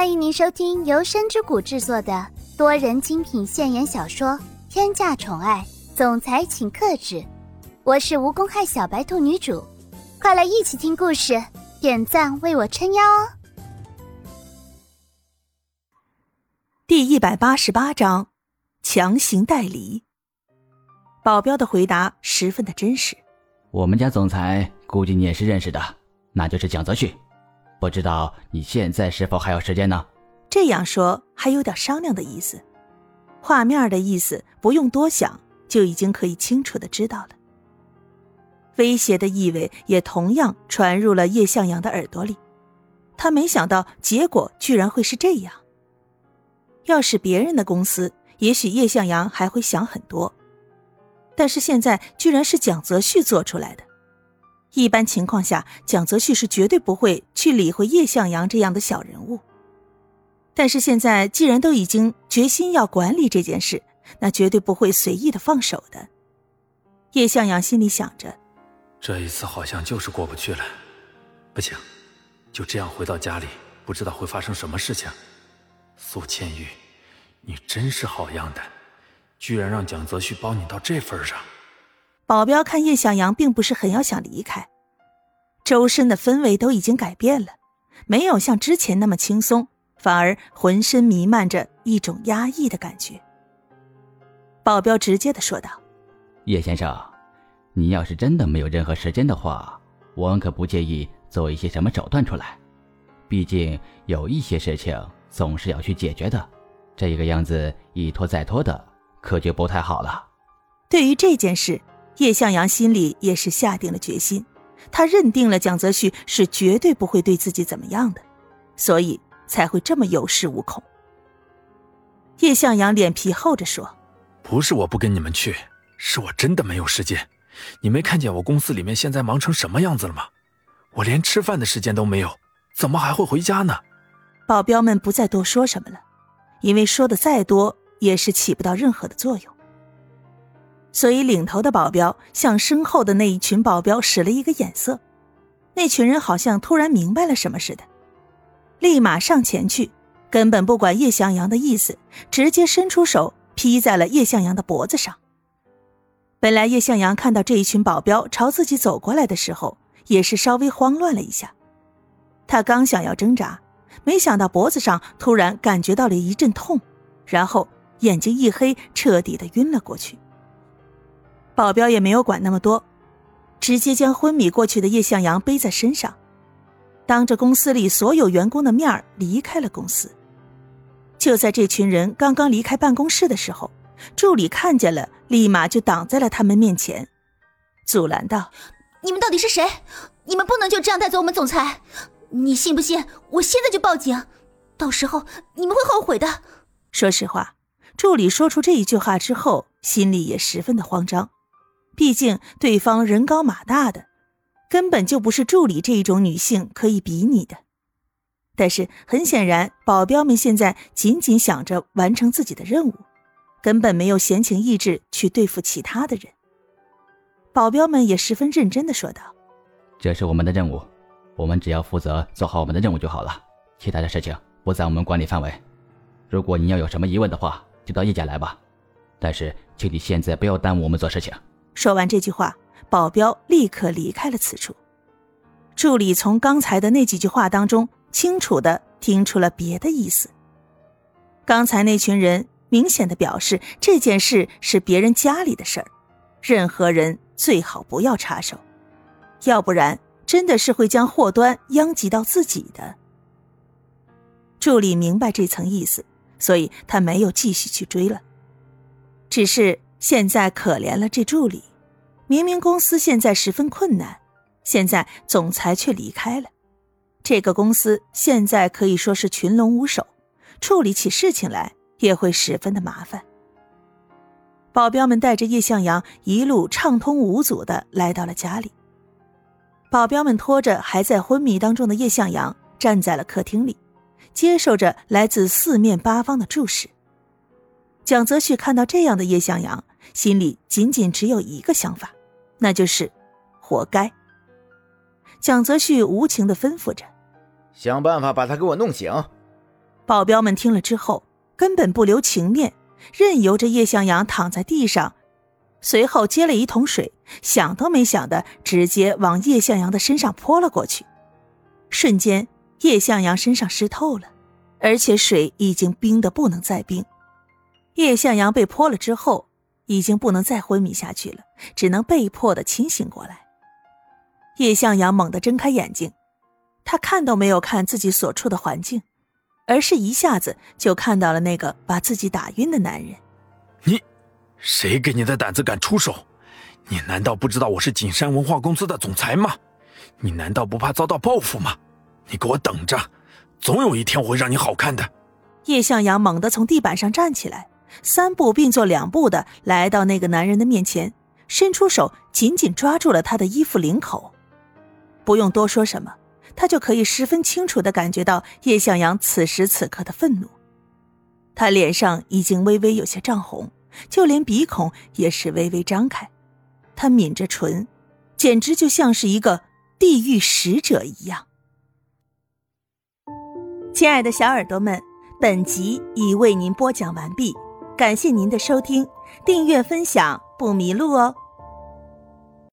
欢迎您收听由深之谷制作的多人精品现言小说《天价宠爱总裁请克制》，我是无公害小白兔女主，快来一起听故事，点赞为我撑腰哦！第一百八十八章，强行代理。保镖的回答十分的真实。我们家总裁估计你也是认识的，那就是蒋泽旭。不知道你现在是否还有时间呢？这样说还有点商量的意思，画面的意思不用多想就已经可以清楚的知道了。威胁的意味也同样传入了叶向阳的耳朵里，他没想到结果居然会是这样。要是别人的公司，也许叶向阳还会想很多，但是现在居然是蒋泽旭做出来的。一般情况下，蒋泽旭是绝对不会去理会叶向阳这样的小人物。但是现在既然都已经决心要管理这件事，那绝对不会随意的放手的。叶向阳心里想着，这一次好像就是过不去了。不行，就这样回到家里，不知道会发生什么事情。苏千玉，你真是好样的，居然让蒋泽旭帮你到这份上。保镖看叶向阳并不是很要想离开，周身的氛围都已经改变了，没有像之前那么轻松，反而浑身弥漫着一种压抑的感觉。保镖直接的说道：“叶先生，你要是真的没有任何时间的话，我们可不介意做一些什么手段出来。毕竟有一些事情总是要去解决的，这个样子一拖再拖的，可就不太好了。”对于这件事。叶向阳心里也是下定了决心，他认定了蒋泽旭是绝对不会对自己怎么样的，所以才会这么有恃无恐。叶向阳脸皮厚着说：“不是我不跟你们去，是我真的没有时间。你没看见我公司里面现在忙成什么样子了吗？我连吃饭的时间都没有，怎么还会回家呢？”保镖们不再多说什么了，因为说的再多也是起不到任何的作用。所以，领头的保镖向身后的那一群保镖使了一个眼色，那群人好像突然明白了什么似的，立马上前去，根本不管叶向阳的意思，直接伸出手劈在了叶向阳的脖子上。本来叶向阳看到这一群保镖朝自己走过来的时候，也是稍微慌乱了一下，他刚想要挣扎，没想到脖子上突然感觉到了一阵痛，然后眼睛一黑，彻底的晕了过去。保镖也没有管那么多，直接将昏迷过去的叶向阳背在身上，当着公司里所有员工的面离开了公司。就在这群人刚刚离开办公室的时候，助理看见了，立马就挡在了他们面前，阻拦道：“你们到底是谁？你们不能就这样带走我们总裁！你信不信我现在就报警？到时候你们会后悔的。”说实话，助理说出这一句话之后，心里也十分的慌张。毕竟对方人高马大的，根本就不是助理这一种女性可以比拟的。但是很显然，保镖们现在仅仅想着完成自己的任务，根本没有闲情逸致去对付其他的人。保镖们也十分认真的说道：“这是我们的任务，我们只要负责做好我们的任务就好了，其他的事情不在我们管理范围。如果你要有什么疑问的话，就到叶家来吧。但是，请你现在不要耽误我们做事情。”说完这句话，保镖立刻离开了此处。助理从刚才的那几句话当中，清楚的听出了别的意思。刚才那群人明显的表示，这件事是别人家里的事儿，任何人最好不要插手，要不然真的是会将祸端殃及到自己的。助理明白这层意思，所以他没有继续去追了，只是。现在可怜了这助理，明明公司现在十分困难，现在总裁却离开了，这个公司现在可以说是群龙无首，处理起事情来也会十分的麻烦。保镖们带着叶向阳一路畅通无阻的来到了家里，保镖们拖着还在昏迷当中的叶向阳站在了客厅里，接受着来自四面八方的注视。蒋泽旭看到这样的叶向阳。心里仅仅只有一个想法，那就是活该。蒋泽旭无情的吩咐着：“想办法把他给我弄醒。”保镖们听了之后，根本不留情面，任由着叶向阳躺在地上，随后接了一桶水，想都没想的直接往叶向阳的身上泼了过去。瞬间，叶向阳身上湿透了，而且水已经冰得不能再冰。叶向阳被泼了之后，已经不能再昏迷下去了，只能被迫的清醒过来。叶向阳猛地睁开眼睛，他看都没有看自己所处的环境。而是一下子就看到了那个把自己打晕的男人。你，谁给你的胆子敢出手？你难道不知道我是景山文化公司的总裁吗？你难道不怕遭到报复吗？你给我等着，总有一天我会让你好看的。叶向阳猛地从地板上站起来，三步并作两步的来到那个男人的面前，伸出手紧紧抓住了他的衣服领口。不用多说什么。他就可以十分清楚的感觉到叶向阳此时此刻的愤怒，他脸上已经微微有些涨红，就连鼻孔也是微微张开，他抿着唇，简直就像是一个地狱使者一样。亲爱的小耳朵们，本集已为您播讲完毕，感谢您的收听，订阅分享不迷路哦。